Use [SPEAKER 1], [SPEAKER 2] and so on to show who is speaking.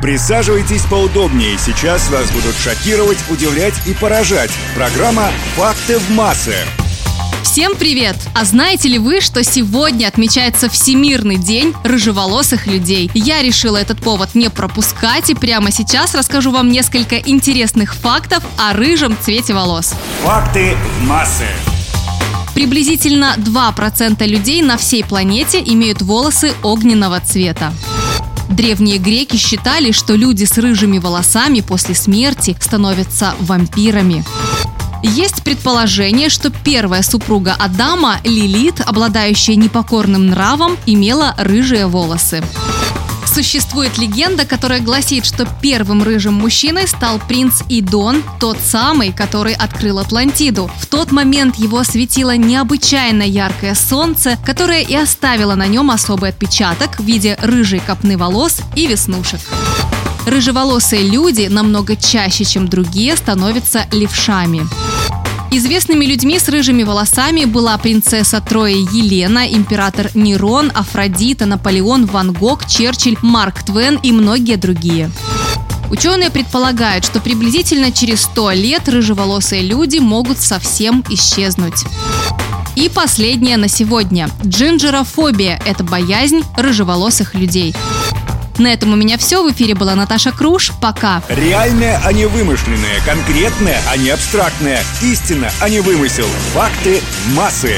[SPEAKER 1] Присаживайтесь поудобнее. Сейчас вас будут шокировать, удивлять и поражать. Программа «Факты в массы».
[SPEAKER 2] Всем привет! А знаете ли вы, что сегодня отмечается Всемирный день рыжеволосых людей? Я решила этот повод не пропускать и прямо сейчас расскажу вам несколько интересных фактов о рыжем цвете волос.
[SPEAKER 1] Факты в массы.
[SPEAKER 2] Приблизительно 2% людей на всей планете имеют волосы огненного цвета. Древние греки считали, что люди с рыжими волосами после смерти становятся вампирами. Есть предположение, что первая супруга Адама, Лилит, обладающая непокорным нравом, имела рыжие волосы. Существует легенда, которая гласит, что первым рыжим мужчиной стал принц Идон, тот самый, который открыл Атлантиду. В тот момент его осветило необычайно яркое солнце, которое и оставило на нем особый отпечаток в виде рыжей копны волос и веснушек. Рыжеволосые люди намного чаще, чем другие, становятся левшами. Известными людьми с рыжими волосами была принцесса Троя Елена, император Нерон, Афродита, Наполеон, Ван Гог, Черчилль, Марк Твен и многие другие. Ученые предполагают, что приблизительно через 100 лет рыжеволосые люди могут совсем исчезнуть. И последнее на сегодня. Джинджерофобия – это боязнь рыжеволосых людей. На этом у меня все. В эфире была Наташа Круш. Пока.
[SPEAKER 1] Реальное, а не вымышленное. Конкретное, а не абстрактное. Истина, а не вымысел. Факты массы.